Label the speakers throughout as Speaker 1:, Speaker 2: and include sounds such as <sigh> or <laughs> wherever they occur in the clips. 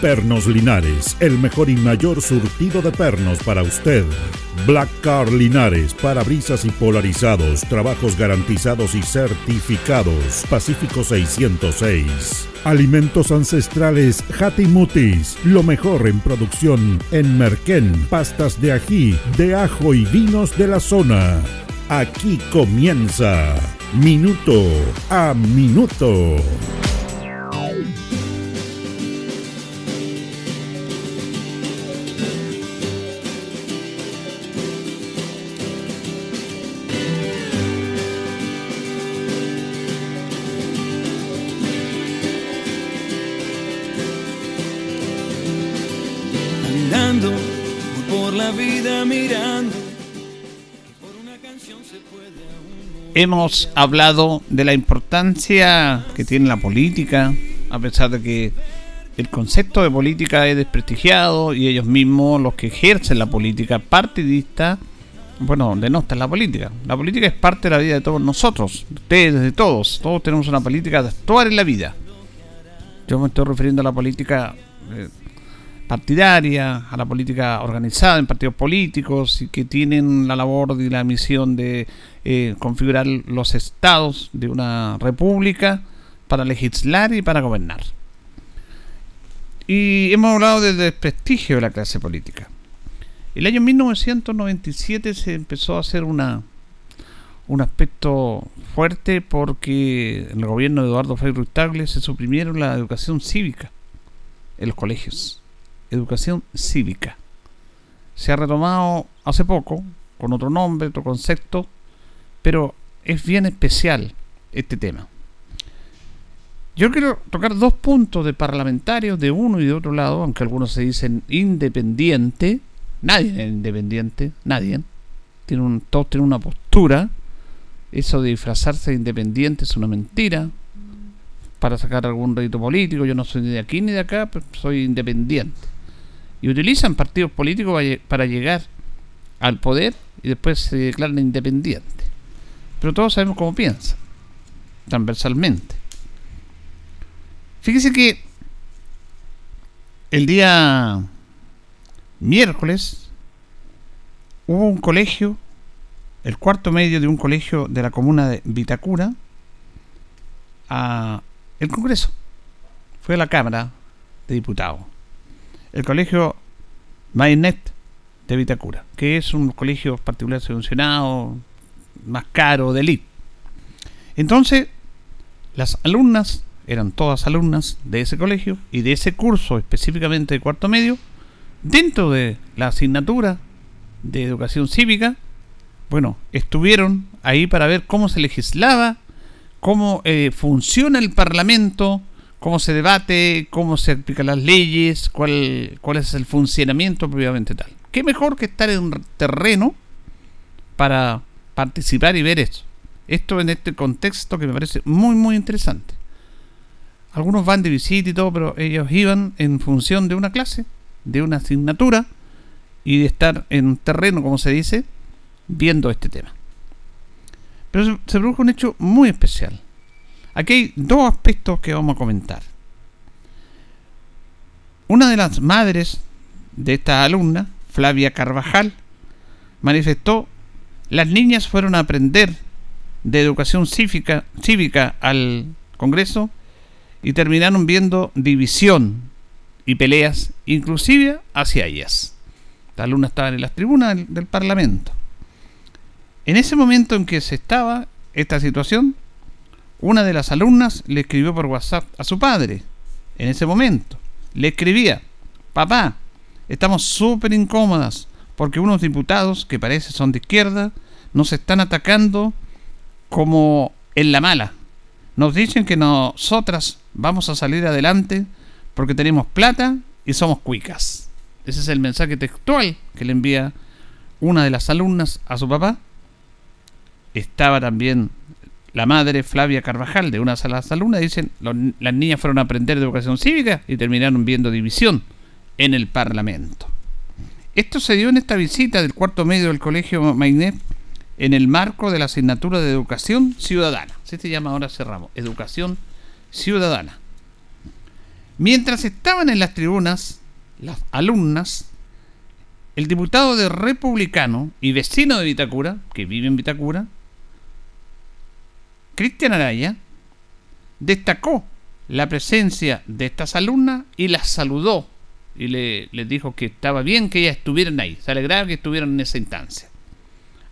Speaker 1: Pernos Linares, el mejor y mayor surtido de pernos para usted. Black Car Linares, parabrisas y polarizados, trabajos garantizados y certificados. Pacífico 606. Alimentos ancestrales Hatimutis, lo mejor en producción en Merquén, pastas de ají, de ajo y vinos de la zona. Aquí comienza Minuto a Minuto.
Speaker 2: Hemos hablado de la importancia que tiene la política, a pesar de que el concepto de política es desprestigiado y ellos mismos, los que ejercen la política partidista, bueno, denostan la política. La política es parte de la vida de todos nosotros, de ustedes, de todos. Todos tenemos una política de actuar en la vida. Yo me estoy refiriendo a la política eh, partidaria, a la política organizada en partidos políticos y que tienen la labor y la misión de eh, configurar los estados de una república para legislar y para gobernar. Y hemos hablado del desprestigio de la clase política. El año 1997 se empezó a hacer una, un aspecto fuerte porque en el gobierno de Eduardo Frei Tagle se suprimieron la educación cívica en los colegios. Educación cívica. Se ha retomado hace poco, con otro nombre, otro concepto, pero es bien especial este tema. Yo quiero tocar dos puntos de parlamentarios de uno y de otro lado, aunque algunos se dicen independiente. Nadie es independiente, nadie. Tiene un, todos tienen una postura. Eso de disfrazarse de independiente es una mentira. Para sacar algún rédito político. Yo no soy ni de aquí ni de acá, pero soy independiente. Y utilizan partidos políticos para llegar al poder y después se declaran independientes. Pero todos sabemos cómo piensa, transversalmente. Fíjese que el día miércoles hubo un colegio, el cuarto medio de un colegio de la comuna de Vitacura, a el Congreso. Fue a la Cámara de Diputados. El colegio Mainet de Vitacura, que es un colegio particular subvencionado, más caro de elite. Entonces, las alumnas, eran todas alumnas de ese colegio y de ese curso específicamente de cuarto medio, dentro de la asignatura de educación cívica, bueno, estuvieron ahí para ver cómo se legislaba, cómo eh, funciona el Parlamento, cómo se debate, cómo se aplican las leyes, cuál, cuál es el funcionamiento propiamente tal. ¿Qué mejor que estar en un terreno para participar y ver esto. Esto en este contexto que me parece muy, muy interesante. Algunos van de visita y todo, pero ellos iban en función de una clase, de una asignatura y de estar en terreno, como se dice, viendo este tema. Pero se, se produjo un hecho muy especial. Aquí hay dos aspectos que vamos a comentar. Una de las madres de esta alumna, Flavia Carvajal, manifestó las niñas fueron a aprender de educación cívica, al Congreso y terminaron viendo división y peleas, inclusive hacia ellas. Las alumnas estaban en las tribunas del Parlamento. En ese momento en que se estaba esta situación, una de las alumnas le escribió por WhatsApp a su padre. En ese momento, le escribía, papá, estamos súper incómodas porque unos diputados que parece son de izquierda nos están atacando como en la mala. Nos dicen que nosotras vamos a salir adelante porque tenemos plata y somos cuicas. Ese es el mensaje textual que le envía una de las alumnas a su papá. Estaba también la madre Flavia Carvajal de una de las alumnas. Dicen, las niñas fueron a aprender de educación cívica y terminaron viendo división en el Parlamento. Esto se dio en esta visita del cuarto medio del Colegio Mainet en el marco de la asignatura de Educación Ciudadana. Se se llama ahora cerramos, Educación Ciudadana. Mientras estaban en las tribunas, las alumnas, el diputado de Republicano y vecino de Vitacura, que vive en Vitacura, Cristian Araya, destacó la presencia de estas alumnas y las saludó y le, les dijo que estaba bien que ellas estuvieran ahí, se alegraba que estuvieran en esa instancia.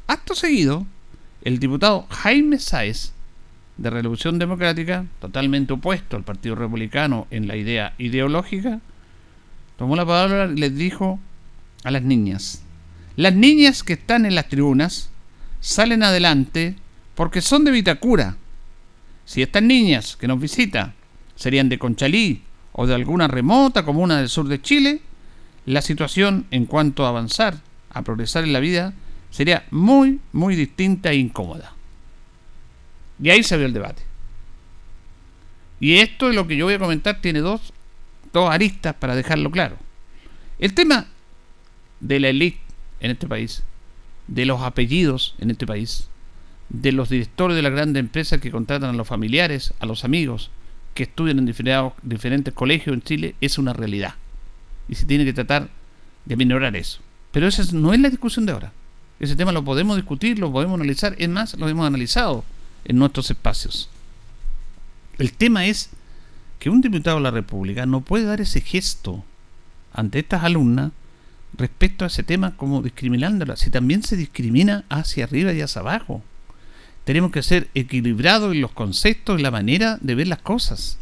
Speaker 2: Acto seguido, el diputado Jaime Sáez, de Revolución Democrática, totalmente opuesto al Partido Republicano en la idea ideológica, tomó la palabra y les dijo a las niñas, las niñas que están en las tribunas salen adelante porque son de Vitacura. Si estas niñas que nos visitan serían de Conchalí o de alguna remota comuna del sur de Chile, la situación en cuanto a avanzar, a progresar en la vida, sería muy, muy distinta e incómoda. Y ahí se ve el debate. Y esto es lo que yo voy a comentar, tiene dos, dos aristas para dejarlo claro. El tema de la élite en este país, de los apellidos en este país, de los directores de las grandes empresas que contratan a los familiares, a los amigos, que estudian en diferentes colegios en Chile, es una realidad. Y se tiene que tratar de minorar eso. Pero esa no es la discusión de ahora. Ese tema lo podemos discutir, lo podemos analizar, es más, lo hemos analizado en nuestros espacios. El tema es que un diputado de la República no puede dar ese gesto ante estas alumnas respecto a ese tema como discriminándolas, si también se discrimina hacia arriba y hacia abajo. Tenemos que ser equilibrados en los conceptos y la manera de ver las cosas.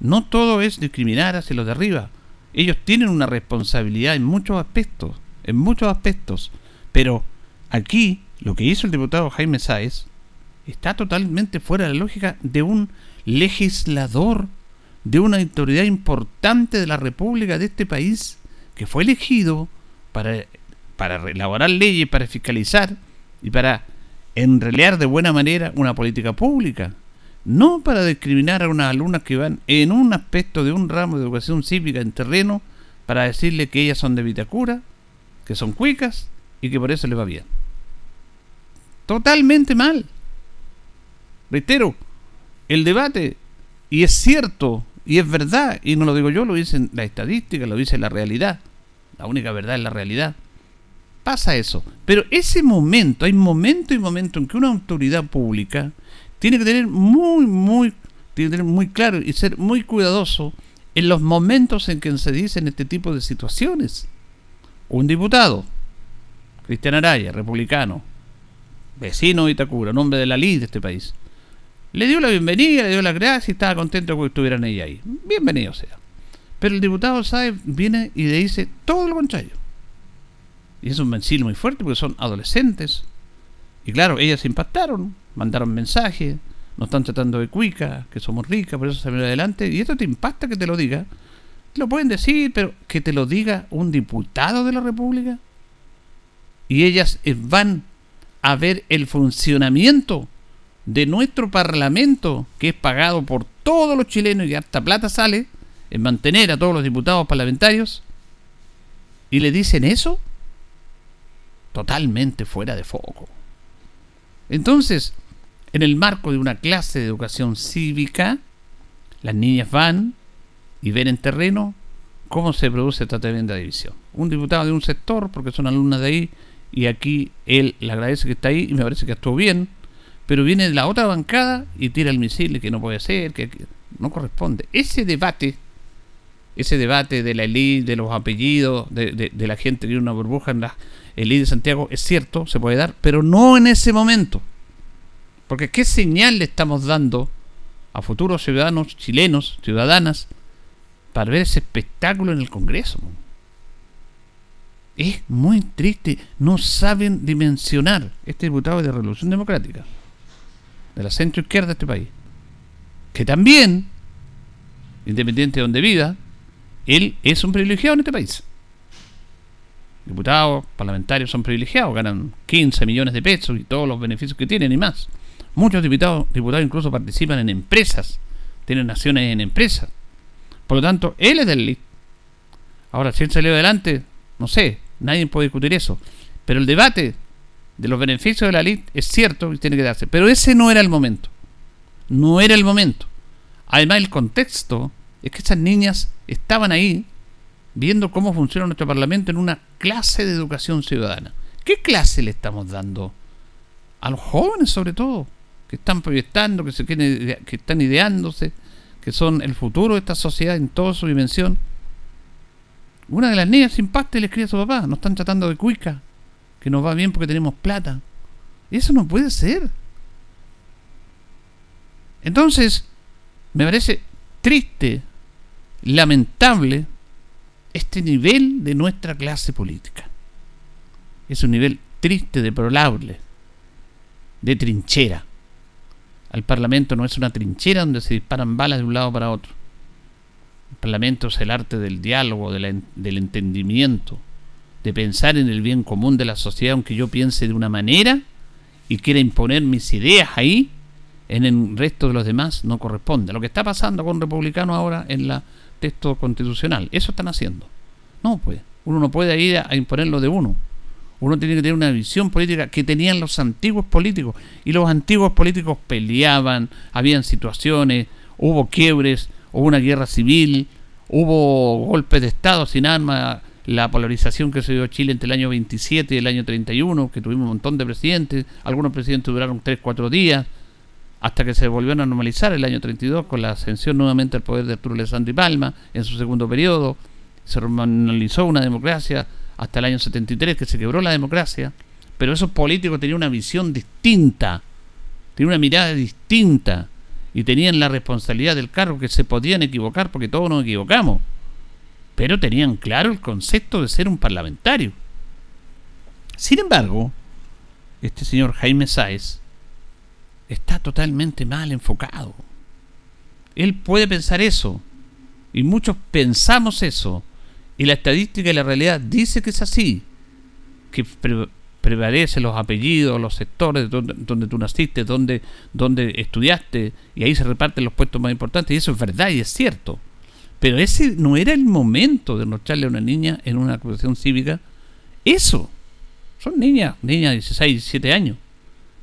Speaker 2: No todo es discriminar hacia los de arriba. Ellos tienen una responsabilidad en muchos aspectos, en muchos aspectos. Pero aquí lo que hizo el diputado Jaime Sáez está totalmente fuera de la lógica de un legislador, de una autoridad importante de la República de este país, que fue elegido para, para elaborar leyes, para fiscalizar y para enrelear de buena manera una política pública. No para discriminar a unas alumnas que van en un aspecto de un ramo de educación cívica en terreno para decirle que ellas son de Vitacura, que son cuicas y que por eso le va bien. Totalmente mal. Reitero, el debate, y es cierto, y es verdad, y no lo digo yo, lo dicen la estadística, lo dice la realidad. La única verdad es la realidad. Pasa eso. Pero ese momento, hay momento y momento en que una autoridad pública tiene que tener muy, muy, tener muy claro y ser muy cuidadoso en los momentos en que se dicen este tipo de situaciones. Un diputado Cristian Araya, republicano, vecino de Itacura, nombre de la ley de este país. Le dio la bienvenida, le dio las gracias y estaba contento que estuvieran ella ahí. Bienvenido sea. Pero el diputado sabe, viene y le dice todo lo contrario. Y es un mensaje muy fuerte porque son adolescentes. Y claro, ellas se impactaron, mandaron mensajes, nos están tratando de cuica, que somos ricas, por eso viene adelante. Y esto te impacta que te lo diga. Lo pueden decir, pero que te lo diga un diputado de la República y ellas eh, van a ver el funcionamiento de nuestro parlamento, que es pagado por todos los chilenos y harta plata sale en mantener a todos los diputados parlamentarios, y le dicen eso, totalmente fuera de foco. Entonces, en el marco de una clase de educación cívica, las niñas van y ven en terreno cómo se produce esta tremenda división. Un diputado de un sector, porque son alumnas de ahí, y aquí él le agradece que está ahí y me parece que actuó bien, pero viene la otra bancada y tira el misil que no puede ser, que, no corresponde. Ese debate, ese debate de la elite, de los apellidos, de, la gente que tiene una burbuja en la elite de Santiago, es cierto, se puede dar, pero no en ese momento. Porque ¿qué señal le estamos dando a futuros ciudadanos chilenos, ciudadanas, para ver ese espectáculo en el Congreso? Es muy triste. No saben dimensionar este diputado de Revolución Democrática, de la centro izquierda de este país, que también, independiente de donde viva, él es un privilegiado en este país. Diputados, parlamentarios son privilegiados, ganan 15 millones de pesos y todos los beneficios que tienen y más. Muchos diputados, diputados incluso participan en empresas, tienen acciones en empresas. Por lo tanto, él es del elite. Ahora, si él salió adelante, no sé, nadie puede discutir eso. Pero el debate de los beneficios de la elite es cierto y tiene que darse. Pero ese no era el momento. No era el momento. Además, el contexto es que esas niñas estaban ahí viendo cómo funciona nuestro Parlamento en una clase de educación ciudadana. ¿Qué clase le estamos dando? A los jóvenes sobre todo, que están proyectando, que, se quieren, que están ideándose, que son el futuro de esta sociedad en toda su dimensión. Una de las niñas sin pasta le escribe a su papá, nos están tratando de cuica, que nos va bien porque tenemos plata. Eso no puede ser. Entonces, me parece triste, lamentable, este nivel de nuestra clase política. Es un nivel triste, deplorable, de trinchera. El Parlamento no es una trinchera donde se disparan balas de un lado para otro. El Parlamento es el arte del diálogo, del entendimiento, de pensar en el bien común de la sociedad, aunque yo piense de una manera y quiera imponer mis ideas ahí, en el resto de los demás no corresponde. Lo que está pasando con republicanos ahora en la texto constitucional. Eso están haciendo. No, pues, uno no puede ir a, imponerlo de uno. Uno tiene que tener una visión política que tenían los antiguos políticos. Y los antiguos políticos peleaban, habían situaciones, hubo quiebres, hubo una guerra civil, hubo golpes de Estado sin armas, la polarización que se dio en Chile entre el año 27 y el año 31, que tuvimos un montón de presidentes, algunos presidentes duraron 3, 4 días, hasta que se volvió a normalizar el año 32 con la ascensión nuevamente al poder de Arturo Alessandri Palma en su segundo periodo. Se normalizó una democracia hasta el año 73 que se quebró la democracia, pero esos políticos tenían una visión distinta, tenían una mirada distinta y tenían la responsabilidad del cargo que se podían equivocar porque todos nos equivocamos, pero tenían claro el concepto de ser un parlamentario. Sin embargo, este señor Jaime Sáez está totalmente mal enfocado. Él puede pensar eso, y muchos pensamos eso, y la estadística y la realidad dice que es así, que prevalecen los apellidos, los sectores donde, donde tú naciste, donde, donde estudiaste, y ahí se reparten los puestos más importantes, y eso es verdad y es cierto. Pero ese no era el momento de mostrarle a una niña en una acusación cívica eso. Son niñas, niñas de 16, 17 años.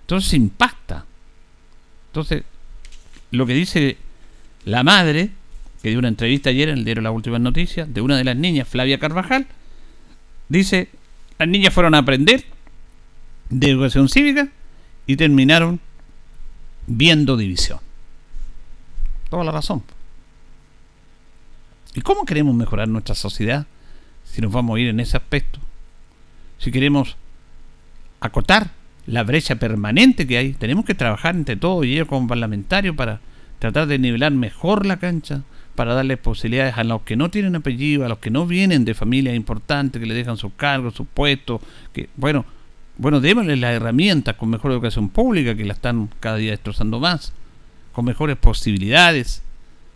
Speaker 2: Entonces impacta. Entonces, lo que dice la madre, que dio una entrevista ayer en el diario Las Últimas Noticias, de una de las niñas, Flavia Carvajal, dice, las niñas fueron a aprender de educación cívica y terminaron viendo división. Toda la razón. ¿Y cómo queremos mejorar nuestra sociedad si nos vamos a ir en ese aspecto? Si queremos acotar la brecha permanente que hay. Tenemos que trabajar entre todos y ellos como parlamentarios para tratar de nivelar mejor la cancha, para darles posibilidades a los que no tienen apellido, a los que no vienen de familias importantes, que le dejan sus cargos, sus puestos, que bueno, bueno, démosles las herramientas con mejor educación pública, que la están cada día destrozando más, con mejores posibilidades,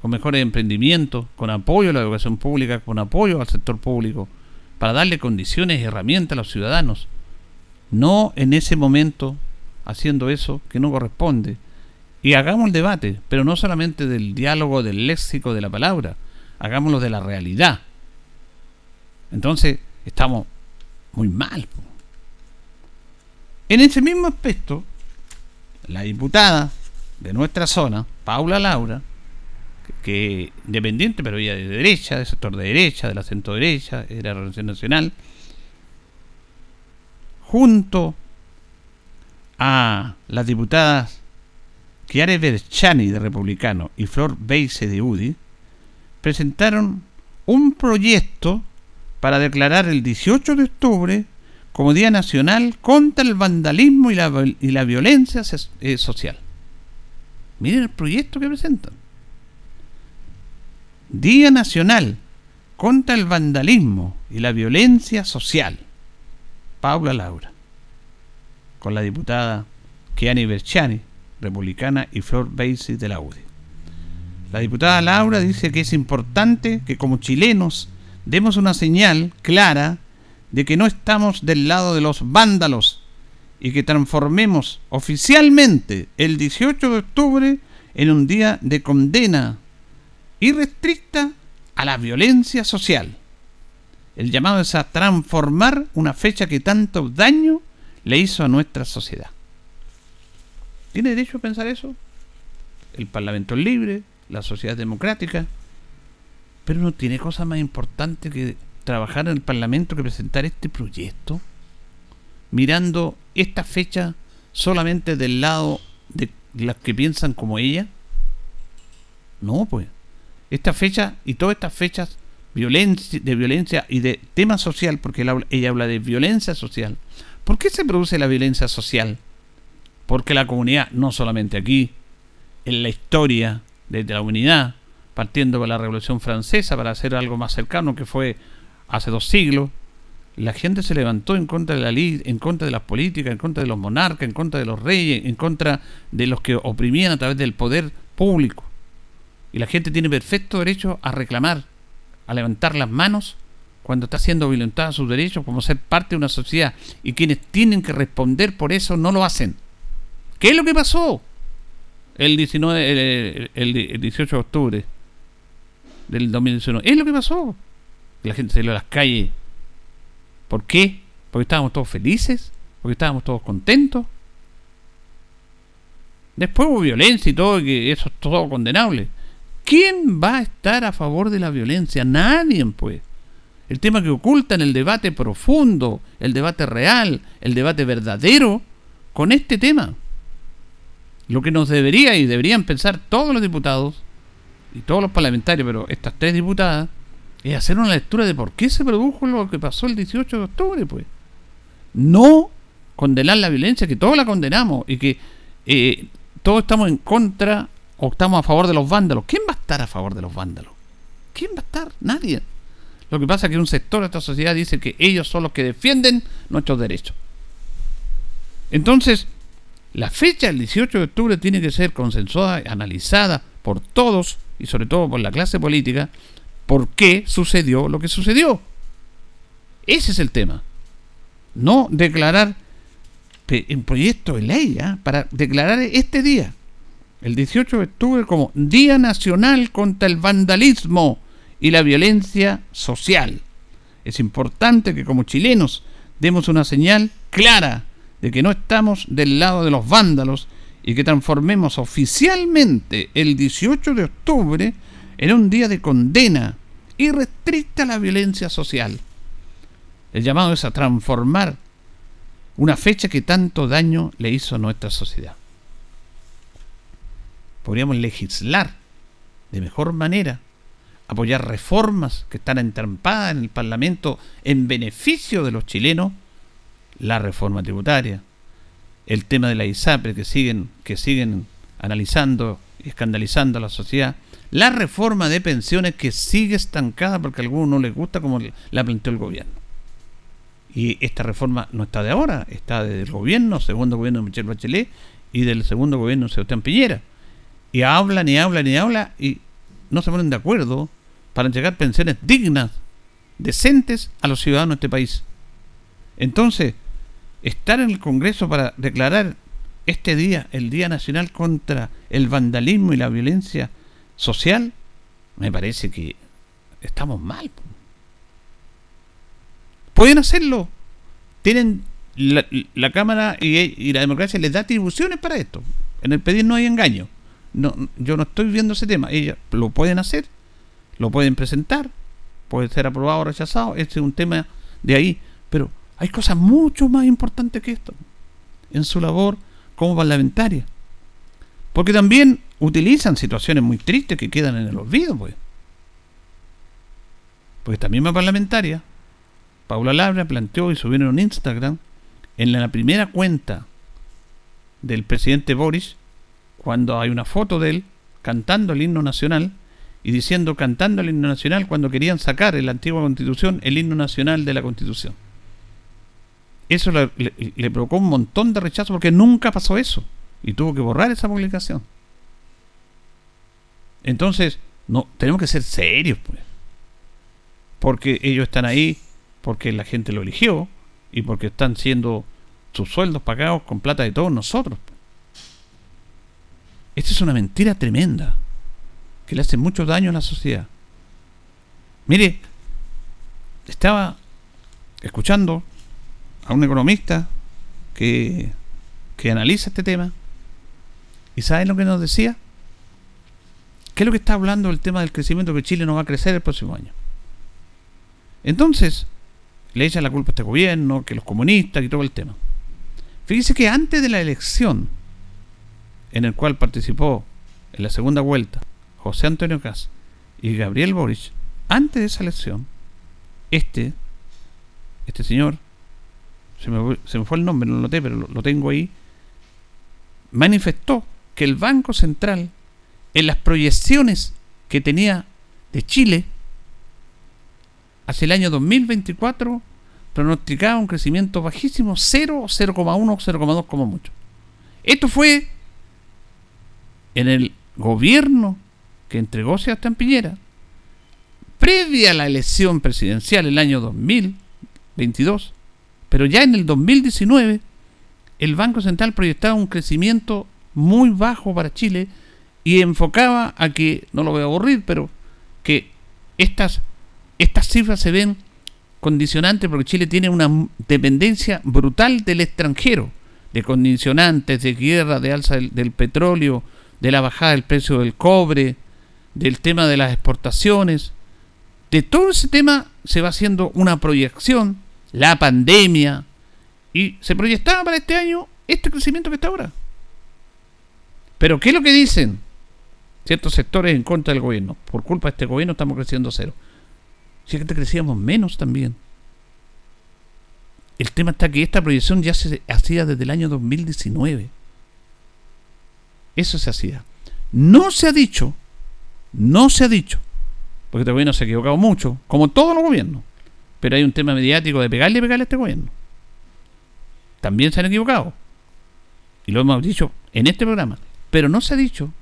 Speaker 2: con mejores emprendimientos, con apoyo a la educación pública, con apoyo al sector público, para darle condiciones y herramientas a los ciudadanos no en ese momento haciendo eso que no corresponde. Y hagamos el debate, pero no solamente del diálogo, del léxico de la palabra, hagámoslo de la realidad. Entonces, estamos muy mal. En ese mismo aspecto, la diputada de nuestra zona, Paula Laura, que independiente, pero ella de derecha, del sector de derecha, de la centro derecha, era Relación Nacional, junto a las diputadas Chiare Berchani de Republicano y Flor Beise de UDI, presentaron un proyecto para declarar el 18 de octubre como Día Nacional contra el vandalismo y la, y la violencia eh, social. Miren el proyecto que presentan. Día Nacional contra el vandalismo y la violencia social. Paula Laura, con la diputada Kiani Berchani, republicana, y Flor Basie de la UDI. La diputada Laura dice que es importante que como chilenos demos una señal clara de que no estamos del lado de los vándalos y que transformemos oficialmente el 18 de octubre en un día de condena irrestricta a la violencia social. El llamado es a transformar una fecha que tanto daño le hizo a nuestra sociedad. ¿Tiene derecho a pensar eso? El Parlamento es libre, la sociedad democrática, pero no tiene cosa más importante que trabajar en el Parlamento que presentar este proyecto, mirando esta fecha solamente del lado de las que piensan como ella. No, pues. Esta fecha y todas estas fechas violencia, de violencia y de tema social, porque ella habla de violencia social. ¿Por qué se produce la violencia social? Porque la comunidad, no solamente aquí, en la historia de la humanidad, partiendo de la Revolución Francesa para hacer algo más cercano que fue hace dos siglos, la gente se levantó en contra de la ley, en contra de las políticas, en contra de los monarcas, en contra de los reyes, en contra de los que oprimían a través del poder público. Y la gente tiene perfecto derecho a reclamar, a levantar las manos cuando está siendo violentada sus derechos como ser parte de una sociedad y quienes tienen que responder por eso no lo hacen. ¿Qué es lo que pasó el 19 el, 18 de octubre del 2019? Es lo que pasó. La gente salió a las calles. ¿Por qué? Porque estábamos todos felices, porque estábamos todos contentos. Después hubo violencia y todo, que eso es todo condenable. ¿Quién va a estar a favor de la violencia? Nadie, pues. El tema que oculta en el debate profundo, el debate real, el debate verdadero, con este tema. Lo que nos debería y deberían pensar todos los diputados y todos los parlamentarios, pero estas tres diputadas, es hacer una lectura de por qué se produjo lo que pasó el 18 de octubre, pues. No condenar la violencia, que todos la condenamos y que eh, todos estamos en contra o estamos a favor de los vándalos. ¿Quién va a estar a favor de los vándalos? ¿Quién va a estar? Nadie. Lo que pasa es que un sector de esta sociedad dice que ellos son los que defienden nuestros derechos. Entonces, la fecha del 18 de octubre tiene que ser consensuada, analizada por todos y sobre todo por la clase política, por qué sucedió lo que sucedió. Ese es el tema. No declarar un proyecto de ley ¿ah? para declarar este día el 18 de octubre como Día Nacional contra el Vandalismo y la Violencia Social. Es importante que como chilenos demos una señal clara de que no estamos del lado de los vándalos y que transformemos oficialmente el 18 de octubre en un día de condena irrestricta a la violencia social. El llamado es a transformar una fecha que tanto daño le hizo a nuestra sociedad podríamos legislar de mejor manera, apoyar reformas que están entrampadas en el Parlamento en beneficio de los chilenos, la reforma tributaria, el tema de la ISAPRE que siguen, que siguen analizando y escandalizando a la sociedad, la reforma de pensiones que sigue estancada porque a algunos no les gusta como la planteó el gobierno. Y esta reforma no está de ahora, está del gobierno, segundo gobierno de Michelle Bachelet y del segundo gobierno de Sebastián Piñera y hablan y hablan y hablan y no se ponen de acuerdo para entregar pensiones dignas, decentes a los ciudadanos de este país. Entonces, estar en el Congreso para declarar este día, el Día Nacional contra el Vandalismo y la Violencia Social, me parece que estamos mal. Pueden hacerlo. Tienen la, Cámara y, y la democracia les da atribuciones para esto. En el pedir no hay engaño. No, yo no estoy viendo ese tema. Ellos lo pueden hacer, lo pueden presentar, puede ser aprobado o rechazado. Este es un tema de ahí. Pero hay cosas mucho más importantes que esto en su labor como parlamentaria. Porque también utilizan situaciones muy tristes que quedan en el olvido, pues. Pues esta misma parlamentaria, Paula Labra, planteó y subieron en Instagram, en la primera cuenta del presidente Boris, cuando hay una foto de él cantando el himno nacional y diciendo cantando el himno nacional cuando querían sacar en la antigua constitución el himno nacional de la constitución. Eso le, provocó un montón de rechazo porque nunca pasó eso y tuvo que borrar esa publicación. Entonces, no, tenemos que ser serios, pues. Porque ellos están ahí porque la gente lo eligió y porque están siendo sus sueldos pagados con plata de todos nosotros. Esta es una mentira tremenda que le hace mucho daño a la sociedad. Mire, estaba escuchando a un economista que, que analiza este tema y ¿saben lo que nos decía? ¿Qué es lo que está hablando el tema del crecimiento que Chile no va a crecer el próximo año? Entonces, le echan la culpa a este gobierno, que los comunistas y todo el tema. Fíjese que antes de la elección, en el cual participó en la segunda vuelta José Antonio Cas y Gabriel Boric, antes de esa elección, este, este señor, se me, se me fue el nombre, no lo noté, pero lo, lo tengo ahí, manifestó que el Banco Central, en las proyecciones que tenía de Chile, hacia el año 2024 pronosticaba un crecimiento bajísimo, 0, 0,1, 0,2 como mucho. Esto fue en el gobierno que entregó Sebastián Piñera, previa a la elección presidencial el año 2022, pero ya en el 2019 el Banco Central proyectaba un crecimiento muy bajo para Chile y enfocaba a que, no lo voy a aburrir, pero que estas estas cifras se ven condicionantes porque Chile tiene una dependencia brutal del extranjero, de condicionantes, de guerra, de alza del, petróleo, de la bajada del precio del cobre, del tema de las exportaciones. De todo ese tema se va haciendo una proyección, la pandemia, y se proyectaba para este año este crecimiento que está ahora. Pero ¿qué es lo que dicen ciertos sectores en contra del gobierno? Por culpa de este gobierno estamos creciendo cero. Si que crecíamos menos también. El tema está que esta proyección ya se hacía desde el año 2019. Eso se hacía. No se ha dicho, no se ha dicho, porque este gobierno se ha equivocado mucho, como todos los gobiernos. Pero hay un tema mediático de pegarle y pegarle a este gobierno. También se han equivocado. Y lo hemos dicho en este programa. Pero no se ha dicho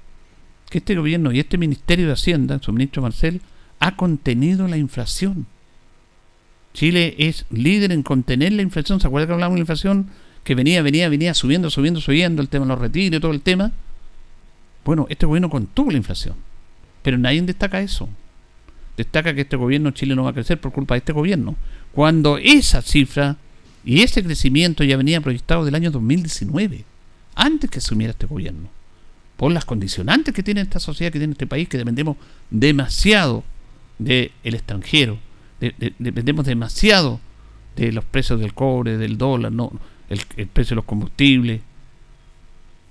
Speaker 2: que este gobierno y este Ministerio de Hacienda, su ministro Marcel, ha contenido la inflación. Chile es líder en contener la inflación. ¿Se acuerda que hablamos de la inflación? Que venía, venía, venía subiendo, subiendo, subiendo, el tema de los retiros, todo el tema. Bueno, este gobierno contuvo la inflación. Pero nadie destaca eso. Destaca que este gobierno Chile no va a crecer por culpa de este gobierno. Cuando esa cifra y ese crecimiento ya venía proyectado del año 2019, antes que asumiera este gobierno. Por las condicionantes que tiene esta sociedad, que tiene este país, que dependemos demasiado del extranjero. dependemos demasiado de los precios del cobre, del dólar, no, el, el, precio de los combustibles,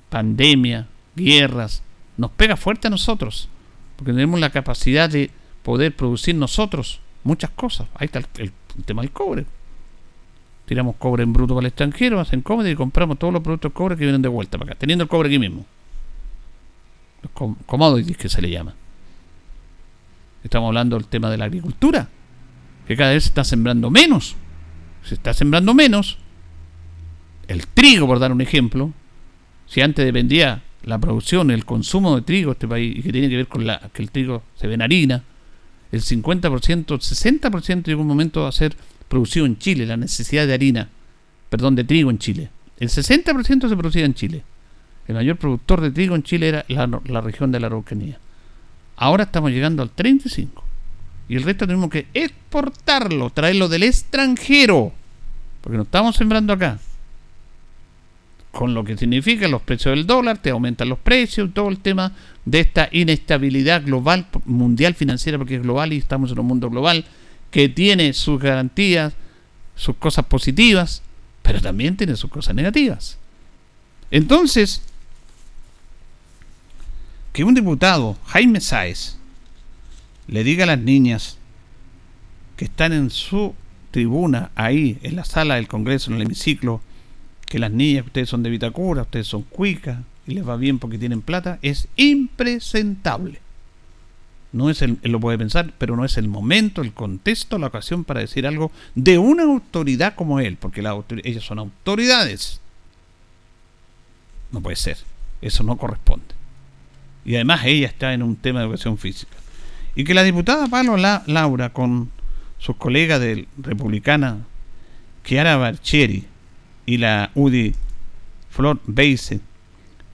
Speaker 2: pandemia, guerras, nos pega fuerte a nosotros, porque tenemos la capacidad de poder producir nosotros muchas cosas. Ahí está el, tema del cobre. Tiramos cobre en bruto para el extranjero, hacen cobre y compramos todos los productos de cobre que vienen de vuelta para acá, teniendo el cobre aquí mismo. Los commodities que se le llama. Estamos hablando del tema de la agricultura, que cada vez se está sembrando menos. Se está sembrando menos. El trigo, por dar un ejemplo, si antes dependía la producción, el consumo de trigo en este país, y que tiene que ver con la, que el trigo se ve en harina, el 50%, el 60% llegó un momento a ser producido en Chile, la necesidad de harina, perdón, de trigo en Chile. El 60% se producía en Chile. El mayor productor de trigo en Chile era la, la región de la Araucanía. Ahora estamos llegando al 35. Y el resto tenemos que exportarlo, traerlo del extranjero. Porque no estamos sembrando acá. Con lo que significa los precios del dólar, te aumentan los precios, todo el tema de esta inestabilidad global, mundial financiera, porque es global y estamos en un mundo global que tiene sus garantías, sus cosas positivas, pero también tiene sus cosas negativas. Entonces, que un diputado, Jaime Sáez, le diga a las niñas que están en su tribuna, ahí, en la sala del Congreso, en el hemiciclo, que las niñas, ustedes son de Vitacura, ustedes son cuicas, y les va bien porque tienen plata, es impresentable. No es el, él lo puede pensar, pero no es el momento, el contexto, la ocasión para decir algo de una autoridad como él, porque la ellas son autoridades. No puede ser, eso no corresponde y además ella está en un tema de educación física. Y que la diputada Pablo Laura, con sus colegas de republicana Chiara Barchieri y la UDI Flor Beise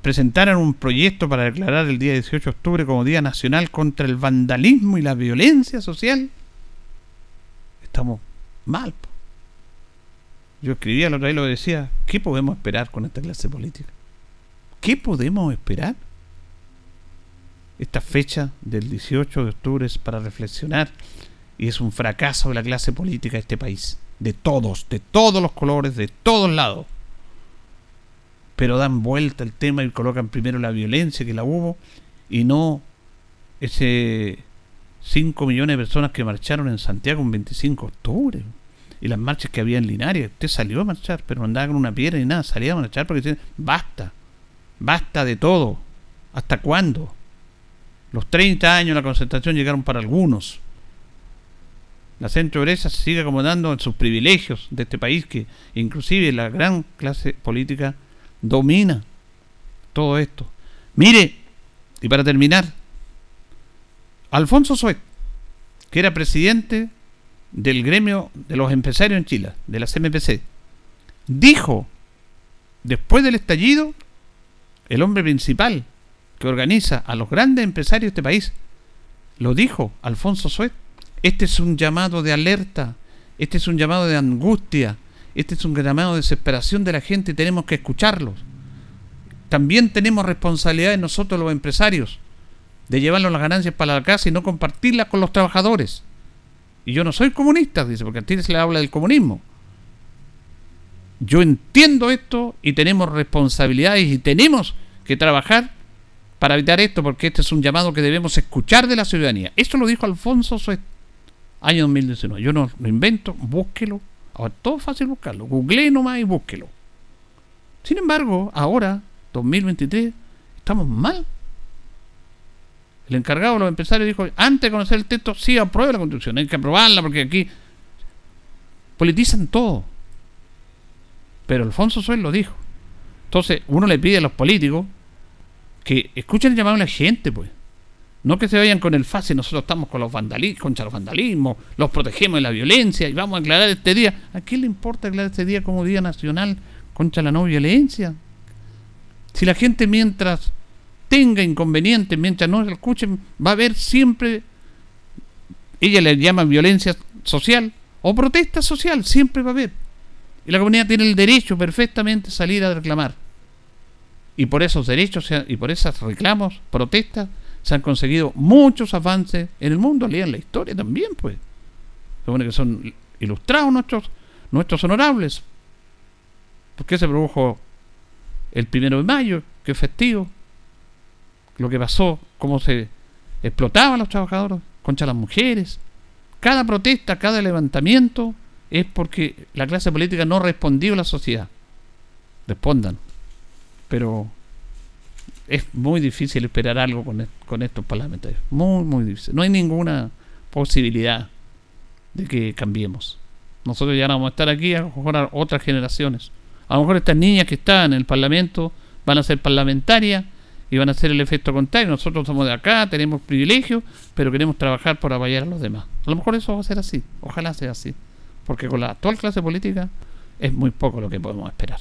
Speaker 2: presentaron un proyecto para declarar el día 18 de octubre como Día Nacional contra el Vandalismo y la Violencia Social, estamos mal. Yo escribía la otra vez y lo decía, ¿qué podemos esperar con esta clase política? ¿Qué podemos esperar? Esta fecha del 18 de octubre es para reflexionar y es un fracaso de la clase política de este país. De todos, de todos los colores, de todos lados. Pero dan vuelta el tema y colocan primero la violencia que la hubo y no ese 5 millones de personas que marcharon en Santiago un 25 de octubre. Y las marchas que había en Linares. Usted salió a marchar, pero no andaba con una piedra ni nada. Salía a marchar porque dice, basta. Basta de todo. ¿Hasta cuándo? Los 30 años de la concentración llegaron para algunos. La centro derecha se sigue acomodando en sus privilegios de este país que inclusive la gran clase política domina todo esto. Mire, y para terminar, Alfonso Suet, que era presidente del gremio de los empresarios en Chile, de la CMPC, dijo, después del estallido, el hombre principal que organiza a los grandes empresarios de este país. Lo dijo Alfonso Suet. Este es un llamado de alerta, este es un llamado de angustia, este es un llamado de desesperación de la gente y tenemos que escucharlos. También tenemos responsabilidades nosotros los empresarios de llevarnos las ganancias para la casa y no compartirlas con los trabajadores. Y yo no soy comunista, dice, porque a ti se le habla del comunismo. Yo entiendo esto y tenemos responsabilidades y tenemos que trabajar para evitar esto, porque este es un llamado que debemos escuchar de la ciudadanía. Esto lo dijo Alfonso año 2019. Yo no lo invento, búsquelo. Ahora, todo fácil buscarlo. Google nomás y búsquelo. Sin embargo, ahora, 2023, estamos mal. El encargado de los empresarios dijo, antes de conocer el texto, sí apruebe la constitución, hay que aprobarla porque aquí politizan todo. Pero Alfonso Suez lo dijo. Entonces, uno le pide a los políticos que escuchen el llamado de la gente, pues. No que se vayan con el fácil, nosotros estamos con los vandalismos, contra los vandalismos, los protegemos de la violencia y vamos a aclarar este día. ¿A quién le importa aclarar este día como Día Nacional contra la no violencia? Si la gente mientras tenga inconvenientes, mientras no escuchen, va a haber siempre, ella le llama violencia social o protesta social, siempre va a haber. Y la comunidad tiene el derecho perfectamente a salir a reclamar. Y por esos derechos y por esos reclamos, protestas, se han conseguido muchos avances en el mundo. Lean la historia también, pues. Supone que son ilustrados nuestros, nuestros honorables. ¿Por qué se produjo el primero de mayo? ¿Qué festivo? Lo que pasó, cómo se explotaban los trabajadores contra las mujeres. Cada protesta, cada levantamiento es porque la clase política no respondió a la sociedad. Respondan pero es muy difícil esperar algo con, con estos parlamentarios. Muy, muy difícil. No hay ninguna posibilidad de que cambiemos. Nosotros ya vamos a estar aquí a lo otras generaciones. A lo mejor estas niñas que están en el Parlamento van a ser parlamentarias y van a hacer el efecto contrario. Nosotros somos de acá, tenemos privilegios, pero queremos trabajar por apoyar a los demás. A lo mejor eso va a ser así. Ojalá sea así. Porque con la actual clase política es muy poco lo que podemos esperar.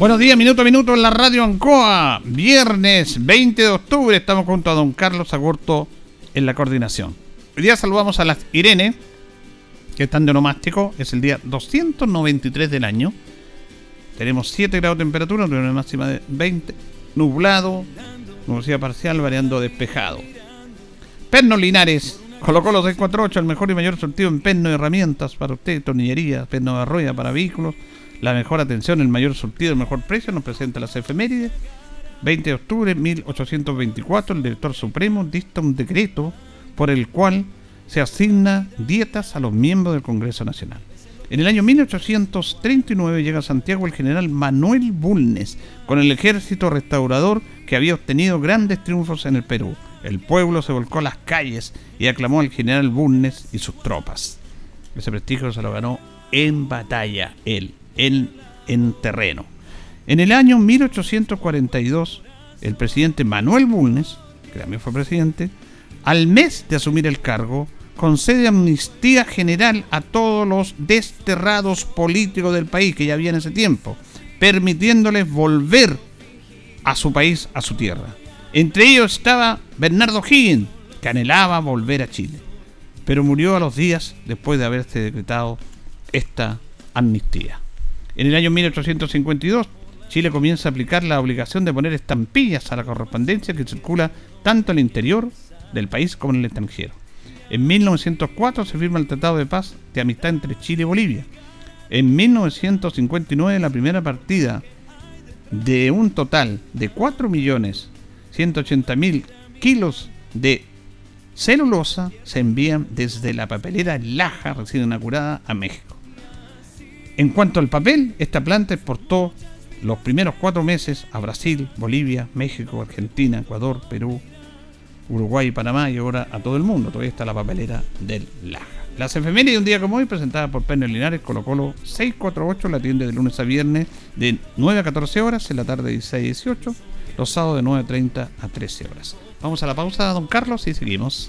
Speaker 2: Buenos días, minuto a minuto en la radio Ancoa. Viernes 20 de octubre estamos junto a don Carlos Agurto en la coordinación. Hoy día saludamos a las Irene, que están de nomástico. Es el día 293 del año. Tenemos 7 grados de temperatura, una máxima de 20. Nublado, nubosidad parcial, variando despejado. Perno Linares, colocó los 648, el mejor y mayor sortido en perno y herramientas para usted, tornillería, perno de arroya para vehículos la mejor atención, el mayor surtido, el mejor precio, nos presenta las efemérides. 20 de octubre de 1824, el director supremo dicta un decreto por el cual se asigna dietas a los miembros del Congreso Nacional. En el año 1839 llega a Santiago el general Manuel Bulnes con el ejército restaurador que había obtenido grandes triunfos en el Perú. El pueblo se volcó a las calles y aclamó al general Bulnes y sus tropas. Ese prestigio se lo ganó en batalla, él, en, en terreno. En el año 1842, el presidente Manuel Bulnes, que también fue presidente, al mes de asumir el cargo, concede amnistía general a todos los desterrados políticos del país que ya había en ese tiempo, permitiéndoles volver a su país, a su tierra. Entre ellos estaba Bernardo Higgins, que anhelaba volver a Chile, pero murió a los días después de haberse decretado esta amnistía. En el año 1852, Chile comienza a aplicar la obligación de poner estampillas a la correspondencia que circula tanto en el interior del país como en el extranjero. En 1904 se firma el Tratado de Paz de Amistad entre Chile y Bolivia. En 1959 la primera partida de un total de 4.180.000 kilos de celulosa se envían desde la papelera Laja, recién inaugurada, a México. En cuanto al papel, esta planta exportó los primeros cuatro meses a Brasil, Bolivia, México, Argentina, Ecuador, Perú, Uruguay Panamá y ahora a todo el mundo. Todavía está la papelera del Laja. Las efemérides de un día como hoy, presentada por Penel Linares, Colo Colo 648, la atiende de lunes a viernes de 9 a 14 horas, en la tarde de 16 a 18, los sábados de 9 a 30 a 13 horas. Vamos a la pausa, don Carlos, y seguimos.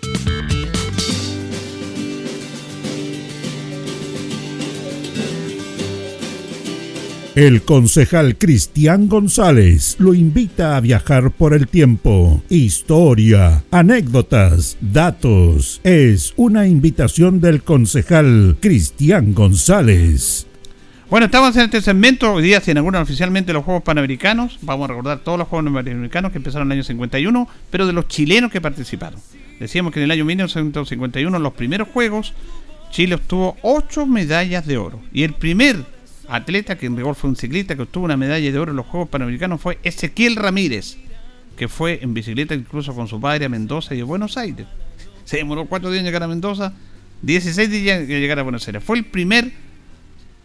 Speaker 1: El concejal Cristian González lo invita a viajar por el tiempo. Historia, anécdotas, datos. Es una invitación del concejal Cristian González.
Speaker 2: Bueno, estamos en este segmento. Hoy día se inauguran oficialmente los Juegos Panamericanos. Vamos a recordar todos los Juegos Panamericanos que empezaron en el año 51, pero de los chilenos que participaron. Decíamos que en el año 1951, en los primeros Juegos, Chile obtuvo 8 medallas de oro. Y el primer atleta, que en rigor fue un ciclista que obtuvo una medalla de oro en los Juegos Panamericanos, fue Ezequiel Ramírez, que fue en bicicleta incluso con su padre a Mendoza y a Buenos Aires. Se demoró cuatro días en llegar a Mendoza, 16 días en llegar a Buenos Aires. Fue el primer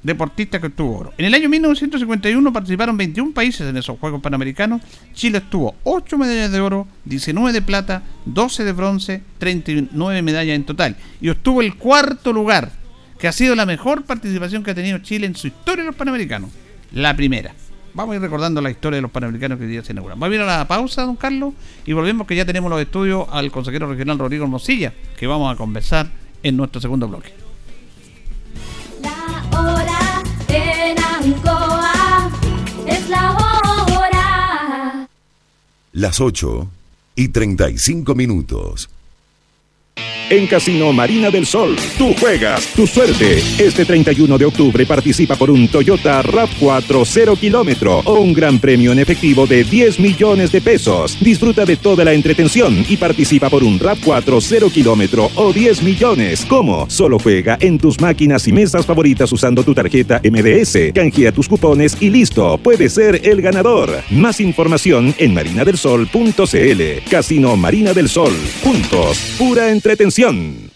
Speaker 2: deportista que obtuvo oro. En el año 1951 participaron 21 países en esos Juegos Panamericanos. Chile obtuvo 8 medallas de oro, 19 de plata, 12 de bronce, 39 medallas en total. Y obtuvo el cuarto lugar que ha sido la mejor participación que ha tenido Chile en su historia en los Panamericanos. La primera. vamos a ir recordando la historia de los panamericanos que hoy día se inauguran. Vamos a ir a la pausa, don Carlos, y volvemos que ya tenemos los estudios al consejero regional Rodrigo Hermosilla, que vamos a conversar en nuestro segundo bloque.
Speaker 3: La hora en Ancoa es la hora.
Speaker 4: Las 8 y 35 minutos.
Speaker 5: En Casino Marina del Sol, tú juegas tu suerte. Este 31 de octubre participa por un Toyota RAV4 0 kilómetro o un gran premio en efectivo de 10 millones de pesos. Disfruta de toda la entretención y participa por un RAV4 0 kilómetro o 10 millones. ¿Cómo? Solo juega en tus máquinas y mesas favoritas usando tu tarjeta MDS. Canjea tus cupones y listo. Puedes ser el ganador. Más información en marinadelsol.cl. Casino Marina del Sol. Juntos. Pura entretención. Difusión.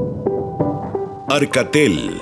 Speaker 6: Arcatel,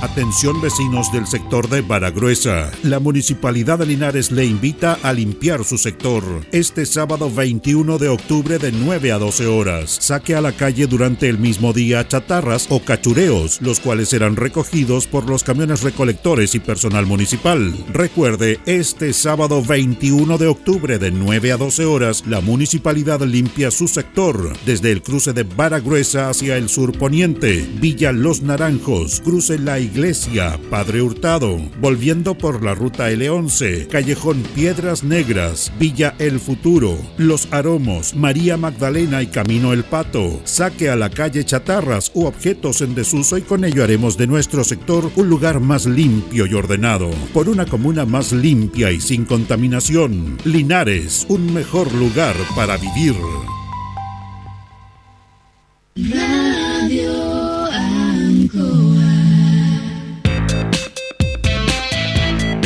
Speaker 1: Atención vecinos del sector de Baragruesa. La Municipalidad de Linares le invita a limpiar su sector este sábado 21 de octubre de 9 a 12 horas. Saque a la calle durante el mismo día chatarras o cachureos, los cuales serán recogidos por los camiones recolectores y personal municipal. Recuerde, este sábado 21 de octubre de 9 a 12 horas, la Municipalidad limpia su sector desde el cruce de Baragruesa hacia el sur poniente, Villa Los Naranjos, cruce La Iglesia Padre Hurtado, volviendo por la ruta L11, Callejón Piedras Negras, Villa El Futuro, Los Aromos, María Magdalena y Camino El Pato. Saque a la calle chatarras u objetos en desuso y con ello haremos de nuestro sector un lugar más limpio y ordenado, por una comuna más limpia y sin contaminación. Linares, un mejor lugar para vivir.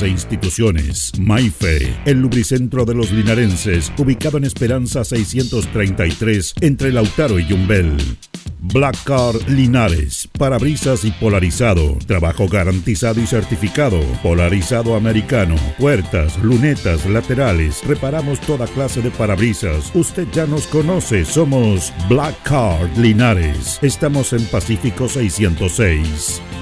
Speaker 1: e instituciones. Maife, el lubricentro de los linarenses, ubicado en Esperanza 633, entre Lautaro y Yumbel. Black Car Linares, parabrisas y polarizado, trabajo garantizado y certificado, polarizado americano, puertas, lunetas, laterales, reparamos toda clase de parabrisas. Usted ya nos conoce, somos Black Card Linares. Estamos en Pacífico 606.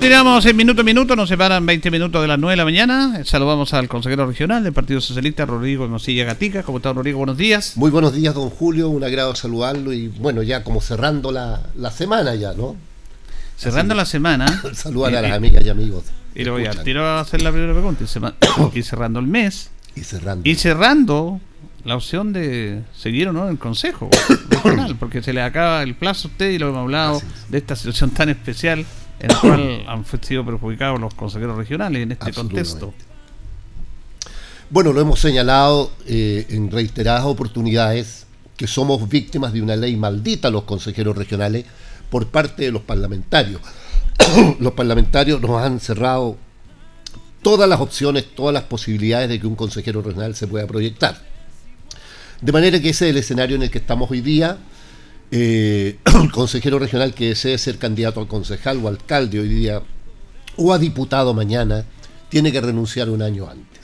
Speaker 2: Tiramos en minuto a minuto, nos separan 20 minutos de las 9 de la mañana. Saludamos al consejero regional del Partido Socialista, Rodrigo Mosilla Gatica. ¿Cómo está, Rodrigo? Buenos días.
Speaker 7: Muy buenos días, don Julio. Un agrado saludarlo y bueno, ya como cerrando la, la semana ya, ¿no?
Speaker 2: Cerrando
Speaker 7: Así-
Speaker 2: la semana. <laughs>
Speaker 7: Saludar a
Speaker 2: Eh,
Speaker 7: las
Speaker 2: eh,
Speaker 7: amigas y amigos.
Speaker 2: Y le voy a tiro a hacer la primera pregunta. <coughs> Y cerrando el mes.
Speaker 7: Y cerrando.
Speaker 2: Y cerrando la opción de seguir o no en el Consejo Regional, <coughs> porque se le acaba el plazo a usted y lo hemos hablado de esta situación tan especial en la <coughs> cual han sido perjudicados los consejeros regionales en este contexto.
Speaker 7: Bueno, lo hemos señalado eh, en reiteradas oportunidades que somos víctimas de una ley maldita los consejeros regionales por parte de los parlamentarios. <coughs> los parlamentarios nos han cerrado todas las opciones, todas las posibilidades de que un consejero regional se pueda proyectar. De manera que ese es el escenario en el que estamos hoy día. Eh, el <clears throat> consejero regional que desee ser candidato a concejal o alcalde hoy día o a diputado mañana tiene que renunciar un año antes.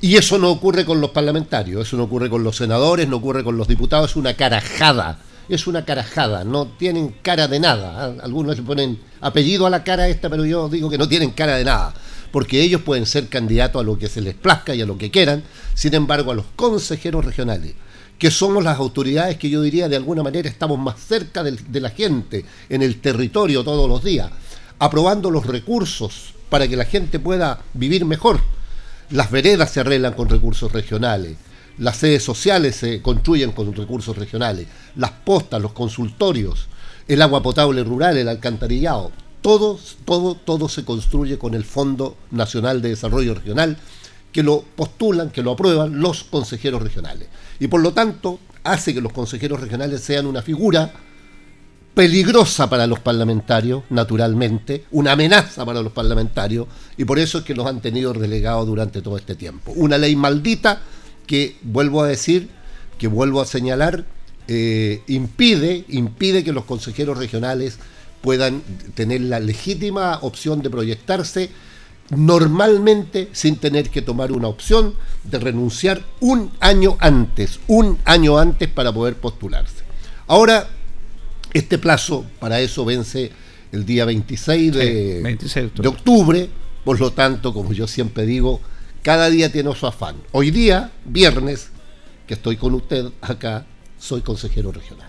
Speaker 7: Y eso no ocurre con los parlamentarios, eso no ocurre con los senadores, no ocurre con los diputados, es una carajada. Es una carajada, no tienen cara de nada. ¿ah? Algunos le ponen apellido a la cara esta, pero yo digo que no tienen cara de nada. Porque ellos pueden ser candidatos a lo que se les plazca y a lo que quieran. Sin embargo, a los consejeros regionales, que somos las autoridades que yo diría de alguna manera estamos más cerca de la gente, en el territorio todos los días, aprobando los recursos para que la gente pueda vivir mejor. Las veredas se arreglan con recursos regionales, las sedes sociales se construyen con recursos regionales, las postas, los consultorios, el agua potable rural, el alcantarillado, todo, todo, todo se construye con el Fondo Nacional de Desarrollo Regional, que lo postulan, que lo aprueban los consejeros regionales. Y por lo tanto, hace que los consejeros regionales sean una figura peligrosa para los parlamentarios, naturalmente, una amenaza para los parlamentarios, y por eso es que los han tenido relegados durante todo este tiempo. Una ley maldita que, vuelvo a decir, que vuelvo a señalar, eh, impide, impide que los consejeros regionales puedan tener la legítima opción de proyectarse normalmente sin tener que tomar una opción de renunciar un año antes, un año antes para poder postularse. Ahora, este plazo para eso vence el día 26 de,
Speaker 2: Sí, 26 de octubre.
Speaker 7: de octubre, por lo tanto, como yo siempre digo, cada día tiene su afán. Hoy día, viernes, que estoy con usted acá, soy consejero regional.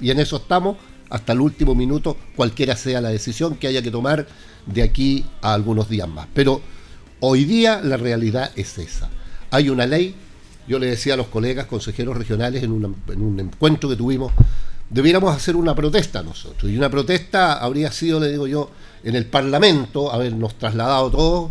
Speaker 7: Y en eso estamos hasta el último minuto, cualquiera sea la decisión que haya que tomar de aquí a algunos días más. Pero hoy día la realidad es esa. Hay una ley, yo le decía a los colegas consejeros regionales en, en un encuentro que tuvimos, debiéramos hacer una protesta nosotros. Y una protesta habría sido, le digo yo, en el Parlamento, habernos trasladado todos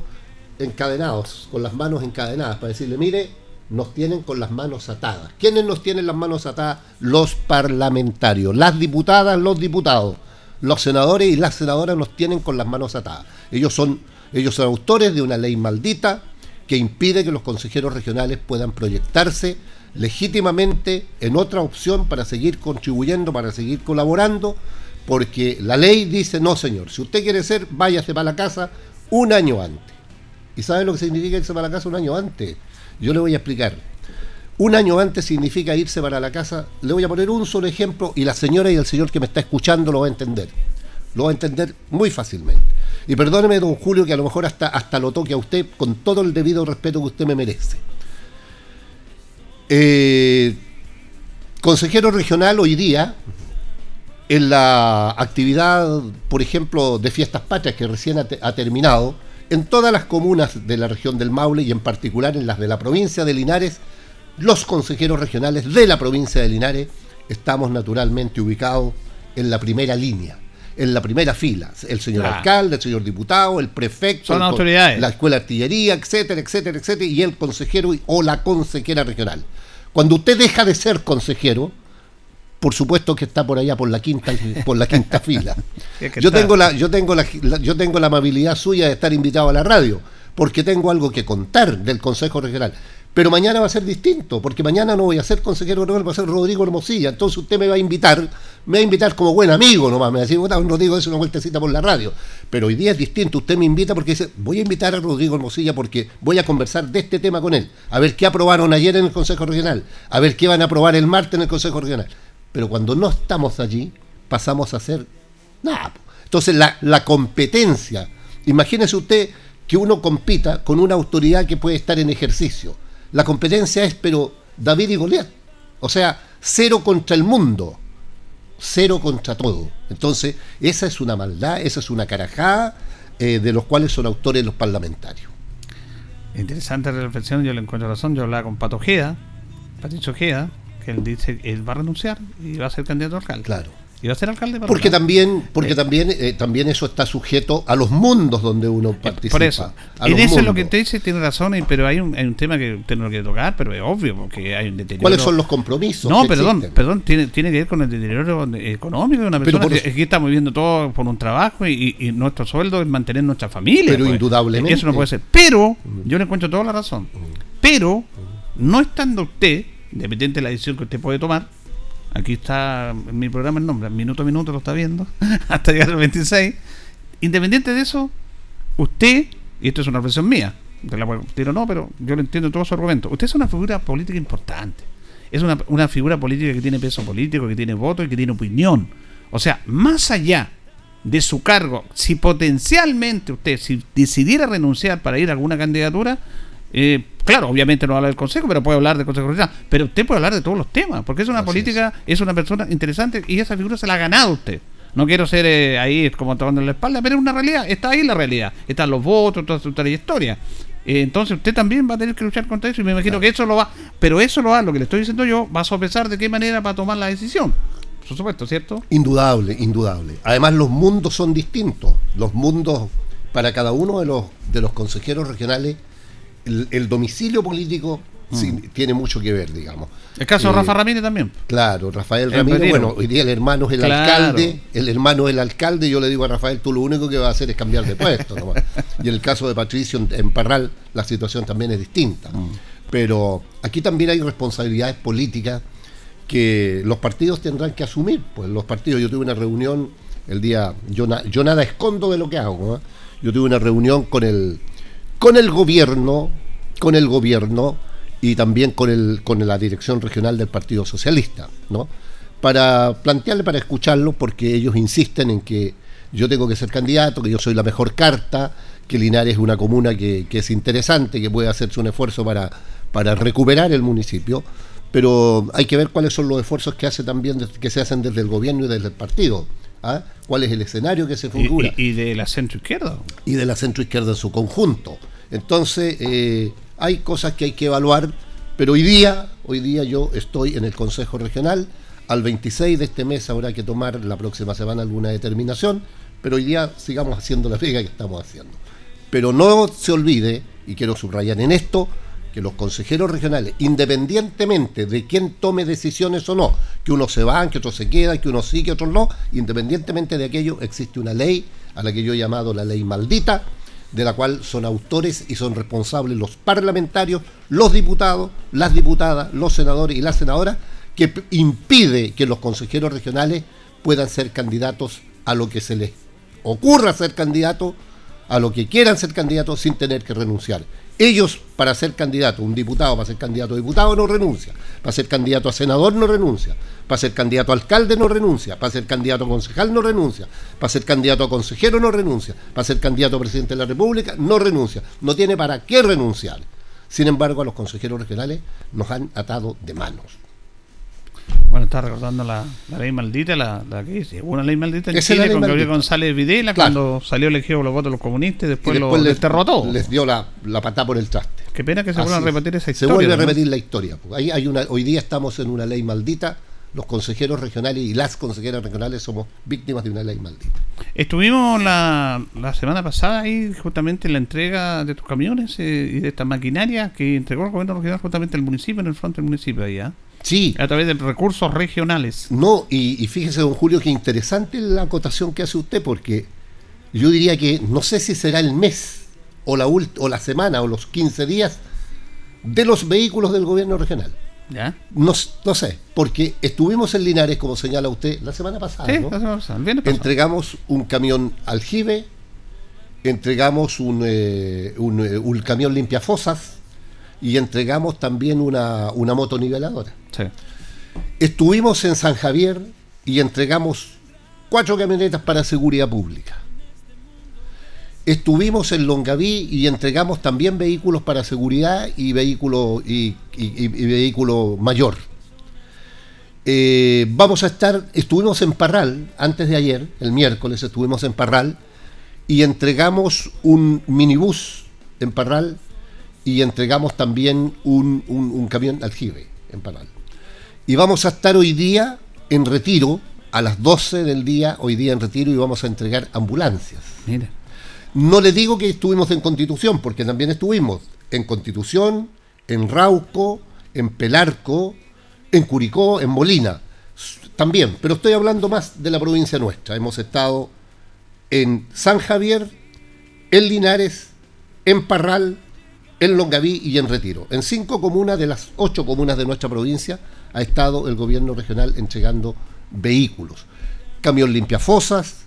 Speaker 7: encadenados, con las manos encadenadas, para decirle, mire, nos tienen con las manos atadas. ¿Quiénes nos tienen las manos atadas? Los parlamentarios, las diputadas, los diputados, los senadores y las senadoras nos tienen con las manos atadas. Ellos son, ellos son autores de una ley maldita que impide que los consejeros regionales puedan proyectarse legítimamente en otra opción para seguir contribuyendo, para seguir colaborando, porque la ley dice, no señor, si usted quiere ser, váyase para la casa un año antes. ¿Y sabe lo que significa irse para la casa un año antes? Yo le voy a explicar. Un año antes significa irse para la casa. Le voy a poner un solo ejemplo y la señora y el señor que me está escuchando lo va a entender. Lo va a entender muy fácilmente. Y perdóneme, don Julio, que a lo mejor hasta, hasta lo toque a usted con todo el debido respeto que usted me merece. Eh, consejero regional hoy día, en la actividad, por ejemplo, de fiestas patrias que recién ha, te- ha terminado, en todas las comunas de la región del Maule y en particular en las de la provincia de Linares, los consejeros regionales de la provincia de Linares estamos naturalmente ubicados en la primera línea, en la primera fila. El señor
Speaker 2: Claro.
Speaker 7: alcalde, el señor diputado, el prefecto,
Speaker 2: Son
Speaker 7: el con-
Speaker 2: autoridades.
Speaker 7: la escuela de artillería, etcétera, etcétera, etcétera, y el consejero y- o la consejera regional. Cuando usted deja de ser consejero, por supuesto que está por allá por la quinta <laughs> por la quinta <laughs> fila.
Speaker 2: Es que
Speaker 7: Yo tengo la yo tengo la, la- yo tengo la amabilidad suya de estar invitado a la radio porque tengo algo que contar del Consejo Regional. Pero mañana va a ser distinto, porque mañana no voy a ser consejero regional, va a ser Rodrigo Hermosilla. Entonces usted me va a invitar, me va a invitar como buen amigo nomás, me va a decir, "Puta, Rodrigo, es una vueltecita por la radio. Pero hoy día es distinto, usted me invita porque dice, voy a invitar a Rodrigo Hermosilla porque voy a conversar de este tema con él, a ver qué aprobaron ayer en el Consejo Regional, a ver qué van a aprobar el martes en el Consejo Regional. Pero cuando no estamos allí, pasamos a ser nada. Entonces la, la competencia, imagínese usted que uno compita con una autoridad que puede estar en ejercicio. La competencia es, pero David y Goliat. O sea, cero contra el mundo, cero contra todo. Entonces, esa es una maldad, esa es una carajada eh, de los cuales son autores los parlamentarios.
Speaker 2: Interesante reflexión, yo le encuentro razón. Yo hablaba con Pato Ojeda, Patricio Ojeda, que él dice que él va a renunciar y va a ser candidato a alcalde.
Speaker 7: Claro.
Speaker 2: Y va a ser alcalde para
Speaker 7: Porque también, porque también, eh, también eso está sujeto a los mundos donde uno participa.
Speaker 2: Por eso, en eso es lo
Speaker 7: mundos.
Speaker 2: que te dice, tiene razón, y- pero hay un, hay un tema que usted no quiere tocar, pero es obvio, porque hay un deterioro.
Speaker 7: ¿Cuáles son los compromisos?
Speaker 2: No,
Speaker 7: que
Speaker 2: perdón,
Speaker 7: existen?
Speaker 2: perdón, tiene, tiene que ver con el deterioro económico de una
Speaker 7: Pero
Speaker 2: persona.
Speaker 7: por
Speaker 2: que estamos viviendo todo por un trabajo y, y nuestro sueldo es mantener nuestra familia.
Speaker 7: Pero
Speaker 2: pues.
Speaker 7: indudablemente.
Speaker 2: Eso no puede ser. Pero, yo le encuentro toda la razón. Pero, no estando usted, independiente de la decisión que usted puede tomar, aquí está mi programa el nombre, minuto a minuto lo está viendo, <laughs> hasta llegar al 26. Independiente de eso, usted, y esto es una reflexión mía, de la cual tiro no, pero yo le entiendo todo su argumento. Usted es una figura política importante. Es una, una figura política que tiene peso político, que tiene voto y que tiene opinión. O sea, más allá de su cargo, si potencialmente usted, si decidiera renunciar para ir a alguna candidatura, eh, claro, obviamente no habla del Consejo, pero puede hablar del Consejo Regional. Pero usted puede hablar de todos los temas, porque es una política, es. una persona interesante y esa figura se la ha ganado usted. No quiero ser eh, ahí como tomando la espalda, pero es una realidad, está ahí la realidad. Están los votos, toda su trayectoria. Eh, entonces usted también va a tener que luchar contra eso y me imagino que eso lo va, pero eso lo va, lo que le estoy diciendo yo, va a sopesar de qué manera va a tomar la decisión. Por supuesto, ¿cierto?
Speaker 7: Indudable, indudable. Además, los mundos son distintos. Los mundos, para cada uno de los, de los consejeros regionales, el, el domicilio político sí, tiene mucho que ver, digamos.
Speaker 2: El caso de
Speaker 7: Eh,
Speaker 2: Rafa Ramírez también.
Speaker 7: Claro, Rafael Ramírez, bueno, hoy día el hermano es el
Speaker 2: Claro.
Speaker 7: alcalde, el hermano es el alcalde, yo le digo a Rafael, tú lo único que va a hacer es cambiar de puesto. nomás. <laughs> y en el caso de Patricio en, en Parral, la situación también es distinta.
Speaker 2: Mm.
Speaker 7: Pero aquí también hay responsabilidades políticas que los partidos tendrán que asumir. Pues los partidos, yo tuve una reunión el día, yo, na- yo nada escondo de lo que hago. ¿no? Yo tuve una reunión con el con el gobierno, con el gobierno y también con, el, con la dirección regional del Partido Socialista, ¿no? Para plantearle, para escucharlo, porque ellos insisten en que yo tengo que ser candidato, que yo soy la mejor carta, que Linares es una comuna que, que es interesante, que puede hacerse un esfuerzo para, para recuperar el municipio, pero hay que ver cuáles son los esfuerzos que hace también que se hacen desde el gobierno y desde el partido. ¿ah? ¿Cuál es el escenario que se figura?
Speaker 2: ¿Y, y de la centro izquierda?
Speaker 7: Y de la centro izquierda en su conjunto. Entonces, eh, hay cosas que hay que evaluar, pero hoy día, hoy día yo estoy en el Consejo Regional, al 26 de este mes habrá que tomar la próxima semana alguna determinación, pero hoy día sigamos haciendo la pega que estamos haciendo. Pero no se olvide, y quiero subrayar en esto, que los consejeros regionales, independientemente de quién tome decisiones o no, que unos se van, que otros se quedan, que unos sí, que otros no, independientemente de aquello, existe una ley a la que yo he llamado la ley maldita, de la cual son autores y son responsables los parlamentarios, los diputados, las diputadas, los senadores y las senadoras, que impide que los consejeros regionales puedan ser candidatos a lo que se les ocurra ser candidatos, a lo que quieran ser candidatos sin tener que renunciar. Ellos, para ser candidato, un diputado para ser candidato a diputado no renuncia, para ser candidato a senador no renuncia, para ser candidato a alcalde no renuncia, para ser candidato a concejal no renuncia, para ser candidato a consejero no renuncia, para ser candidato a presidente de la República no renuncia, no tiene para qué renunciar. Sin embargo, a los consejeros regionales nos han atado de manos.
Speaker 2: Bueno, está recordando la, la ley maldita, la, la que dice, una ley maldita en
Speaker 7: Esa
Speaker 2: Chile
Speaker 7: ley
Speaker 2: con Gabriel. González Videla
Speaker 7: Claro.
Speaker 2: cuando salió elegido por los votos de los comunistas y después,
Speaker 7: Y
Speaker 2: lo
Speaker 7: después les-
Speaker 2: desterró todo.
Speaker 7: Les dio la, la patada por el traste.
Speaker 2: Qué pena que se
Speaker 7: Así
Speaker 2: vuelva a repetir esa
Speaker 7: Se
Speaker 2: historia.
Speaker 7: vuelve a repetir la historia. Ahí hay una, hoy día estamos en una ley maldita. Los consejeros regionales y las consejeras regionales somos víctimas de una ley maldita.
Speaker 2: Estuvimos la, la semana pasada ahí justamente en la entrega de estos camiones eh, y de esta maquinaria que entregó el gobierno regional justamente al municipio, en el frente del municipio allá.
Speaker 7: Sí.
Speaker 2: A través de recursos regionales.
Speaker 7: No, y, y fíjese, don Julio, que interesante la acotación que hace usted, porque yo diría que no sé si será el mes, o la, ult- o la semana, o los 15 días de los vehículos del gobierno regional.
Speaker 2: ¿Ya?
Speaker 7: No, sé, porque estuvimos en Linares, como señala usted, la semana pasada.
Speaker 2: Sí,
Speaker 7: ¿no?
Speaker 2: la semana pasada, pasado.
Speaker 7: Entregamos un camión aljibe, entregamos un, eh, un, eh, un camión limpiafosas y entregamos también una, una moto niveladora.
Speaker 2: Sí.
Speaker 7: Estuvimos en San Javier y entregamos cuatro camionetas para seguridad pública. Estuvimos en Longaví y entregamos también vehículos para seguridad y vehículo, y, y- y- y vehículo mayor. Eh, vamos a estar, estuvimos en Parral antes de ayer, el miércoles estuvimos en Parral y entregamos un minibús en Parral y entregamos también un, un- un camión aljibe en Parral. Y vamos a estar hoy día en retiro, a las 12 del día, hoy día en retiro, y vamos a entregar ambulancias.
Speaker 2: Mira.
Speaker 7: No le digo que estuvimos en Constitución, porque también estuvimos en Constitución, en Rauco, en Pelarco, en Curicó, en Molina. También, pero estoy hablando más de la provincia nuestra. Hemos estado en San Javier, en Linares, en Parral, en Longaví y en Retiro. En cinco comunas de las ocho comunas de nuestra provincia ha estado el gobierno regional entregando vehículos. Camión limpiafosas,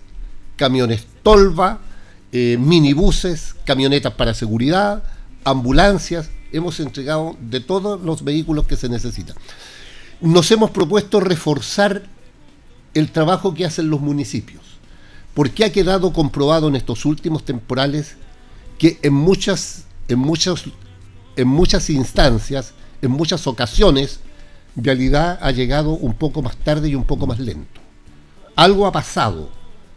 Speaker 7: camiones tolva, eh, minibuses, camionetas para seguridad, ambulancias. Hemos entregado de todos los vehículos que se necesitan. Nos hemos propuesto reforzar el trabajo que hacen los municipios, porque ha quedado comprobado en estos últimos temporales que en muchas, en muchas, en muchas instancias, en muchas ocasiones, Vialidad ha llegado un poco más tarde y un poco más lento. Algo ha pasado,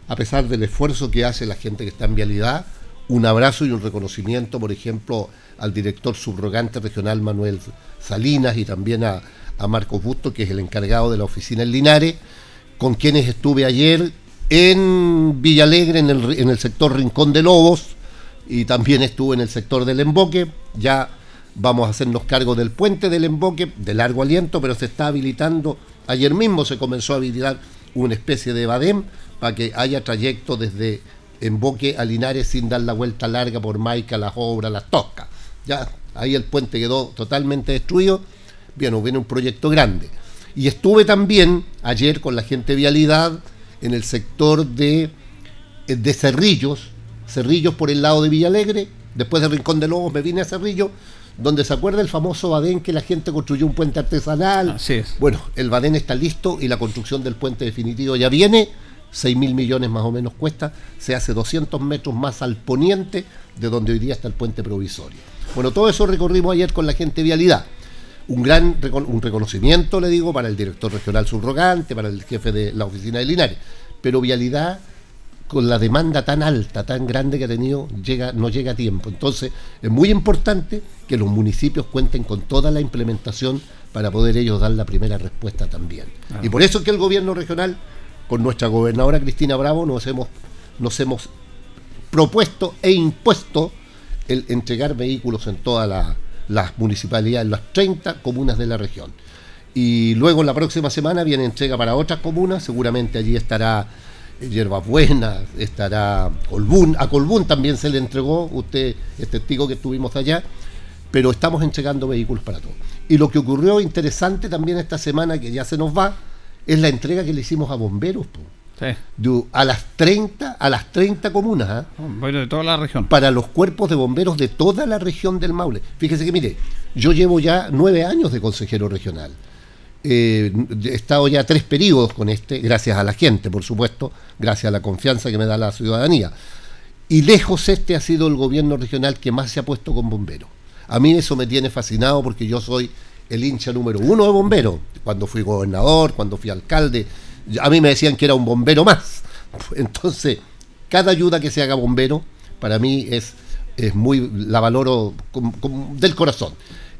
Speaker 7: a pesar del esfuerzo que hace la gente que está en Vialidad. Un abrazo y un reconocimiento, por ejemplo, al director subrogante regional Manuel Salinas y también a, a Marcos Busto, que es el encargado de la oficina en Linares, con quienes estuve ayer en Villalegre, en el, en el sector Rincón de Lobos, y también estuve en el sector del Emboque. Ya vamos a hacernos cargo del puente del Emboque, de largo aliento, pero se está habilitando. Ayer mismo se comenzó a habilitar una especie de badem para que haya trayecto desde Emboque a Linares sin dar la vuelta larga por Maica, las obras, las toscas. Ya ahí el puente quedó totalmente destruido. Bien, viene un proyecto grande. Y estuve también ayer con la gente de Vialidad en el sector de, de Cerrillos, Cerrillos por el lado de Villalegre, Después de Rincón de Lobos me vine a Cerrillo, donde se acuerda el famoso Badén que la gente construyó un puente artesanal.
Speaker 2: Así es.
Speaker 7: Bueno, el Badén está listo y la construcción del puente definitivo ya viene. 6 mil millones más o menos cuesta. Se hace 200 metros más al poniente de donde hoy día está el puente provisorio. Bueno, todo eso recorrimos ayer con la gente de Vialidad. Un gran un reconocimiento, le digo, para el director regional subrogante, para el jefe de la oficina de Linares. Pero Vialidad con la demanda tan alta, tan grande que ha tenido, llega, no llega a tiempo. Entonces, es muy importante que los municipios cuenten con toda la implementación para poder ellos dar la primera respuesta también. Y por eso es que el gobierno regional, con nuestra gobernadora Cristina Bravo, nos hemos, nos hemos propuesto e impuesto el entregar vehículos en todas las municipalidades, en las 30 comunas de la región. Y luego la próxima semana viene entrega para otras comunas, seguramente allí estará Buena, estará Colbún, a Colbún también se le entregó, usted es testigo que estuvimos allá, pero estamos entregando vehículos para todos. Y lo que ocurrió interesante también esta semana, que ya se nos va, es la entrega que le hicimos a bomberos. a las 30, a las 30 comunas. ¿ah?
Speaker 2: de toda la región.
Speaker 7: Para los cuerpos de bomberos de toda la región del Maule. Fíjese que, mire, yo llevo ya nueve años de consejero regional. Eh, he estado ya tres periodos con este, gracias a la gente, por supuesto, gracias a la confianza que me da la ciudadanía. Y lejos este ha sido el gobierno regional que más se ha puesto con bomberos. A mí eso me tiene fascinado porque yo soy el hincha número uno de bomberos. Cuando fui gobernador, cuando fui alcalde, a mí me decían que era un bombero más. <laughs> Entonces, cada ayuda que se haga bombero, para mí es, es muy, la valoro del corazón.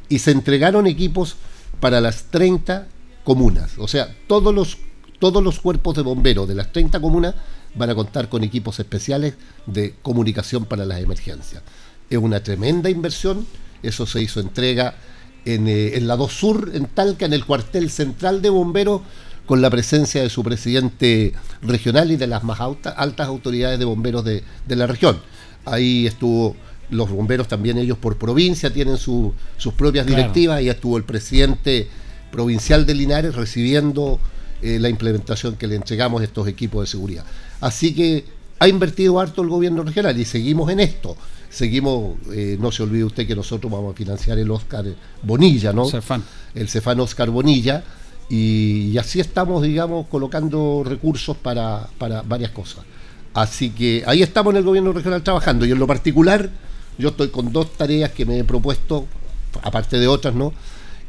Speaker 7: Y se entregaron equipos para las 30 comunas. O sea, todos los, todos los cuerpos de bomberos de las 30 comunas van a contar con equipos especiales de comunicación para las emergencias. Es una tremenda inversión, eso se hizo entrega en, eh, en la 2 Sur, en Talca, en el cuartel central de bomberos, con la presencia de su presidente regional y de las más altas autoridades de bomberos de, de la región. Ahí estuvo los bomberos también ellos por provincia tienen sus propias directivas y estuvo el presidente provincial de Linares recibiendo eh, la implementación que le entregamos a estos equipos de seguridad. Así que ha invertido harto el gobierno regional y seguimos en esto. Seguimos, eh, no se olvide usted que nosotros vamos a financiar el Oscar Bonilla, ¿no?
Speaker 2: Cefán.
Speaker 7: El Cefán Oscar Bonilla. Y, y, así estamos, digamos, colocando recursos para, para varias cosas. Así que ahí estamos en el gobierno regional trabajando y en lo particular yo estoy con dos tareas que me he propuesto, aparte de otras, ¿no?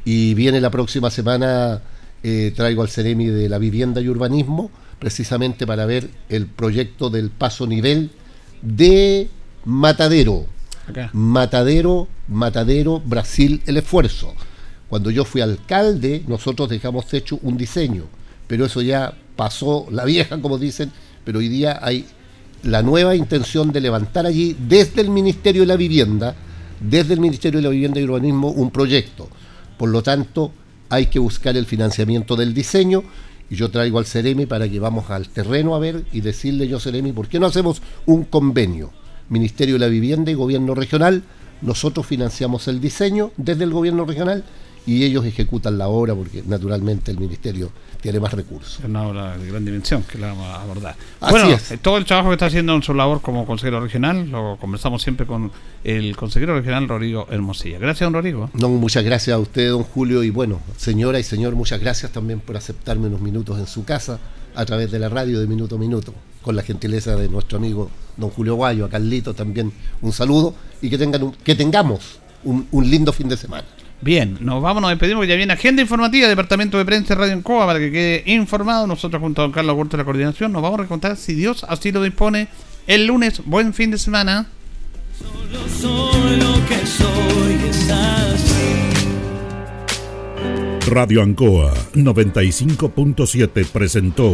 Speaker 7: Y viene la próxima semana, eh, traigo al Ceremi de la Vivienda y Urbanismo, precisamente para ver el proyecto del paso nivel de Matadero. Matadero, Matadero, Brasil, el esfuerzo. Cuando yo fui alcalde, nosotros dejamos hecho un diseño, pero eso ya pasó la vieja, como dicen, pero hoy día hay la nueva intención de levantar allí desde el Ministerio de la Vivienda, desde el Ministerio de la Vivienda y Urbanismo, un proyecto. Por lo tanto, hay que buscar el financiamiento del diseño y yo traigo al Ceremi para que vamos al terreno a ver y decirle yo, Ceremi, ¿por qué no hacemos un convenio? Ministerio de la Vivienda y Gobierno Regional, nosotros financiamos el diseño desde el Gobierno Regional y ellos ejecutan la obra porque naturalmente el Ministerio tiene más recursos.
Speaker 2: Es una obra de gran dimensión que la vamos a abordar. bueno, eh, todo el trabajo que está haciendo en su labor como consejero regional lo conversamos siempre con el consejero regional Rodrigo Hermosilla. Gracias, don Rodrigo.
Speaker 7: No, muchas gracias a usted, don Julio, y bueno, señora y señor, muchas gracias también por aceptarme unos minutos en su casa a través de la radio de Minuto a Minuto, con la gentileza de nuestro amigo don Julio Guayo, a Carlito también un saludo y que, tengan que tengamos un lindo fin de semana.
Speaker 2: Bien, nos vamos, nos despedimos, ya viene agenda informativa, Departamento de Prensa Radio en Coa, para que quede informado. Nosotros junto a don Carlos Huerta de la Coordinación nos vamos a recontar, si Dios así lo dispone, el lunes. Buen fin de semana. Solo que
Speaker 1: Radio Ancoa 95.7 presentó